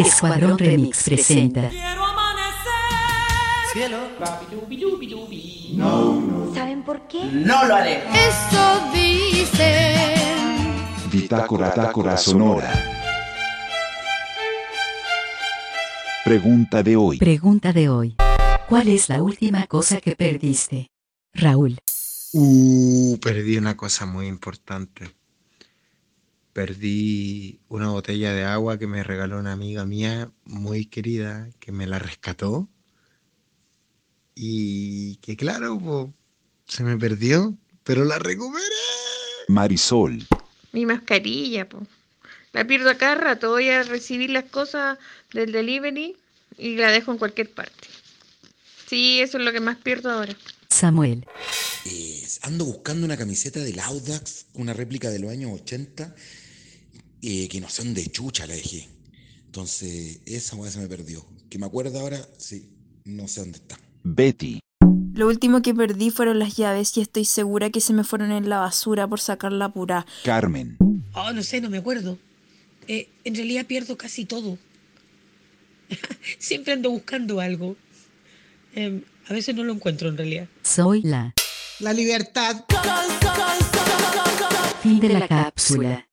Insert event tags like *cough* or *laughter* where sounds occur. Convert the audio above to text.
Escuadrón Remix presenta. Cielo. ¿Saben por qué? No lo haré. Eso dicen. Bitácora, bitácora sonora. Pregunta de hoy. Pregunta de hoy. ¿Cuál es la última cosa que perdiste? Raúl. Uh, perdí una cosa muy importante. Perdí una botella de agua que me regaló una amiga mía muy querida, que me la rescató. Y que claro, po, se me perdió, pero la recuperé. Marisol. Mi mascarilla, po. La pierdo acá rato. Voy a recibir las cosas del delivery y la dejo en cualquier parte. Sí, eso es lo que más pierdo ahora. Samuel. Eh, ando buscando una camiseta del Audax, una réplica de los años 80, eh, que no sé dónde chucha la dejé. Entonces, esa weá se me perdió. Que me acuerdo ahora, sí, no sé dónde está. Betty. Lo último que perdí fueron las llaves y estoy segura que se me fueron en la basura por sacarla pura. Carmen. Oh, no sé, no me acuerdo. Eh, en realidad pierdo casi todo. *laughs* Siempre ando buscando algo. Em, a veces no lo encuentro en realidad. Soy la. La libertad. Fin de la cápsula.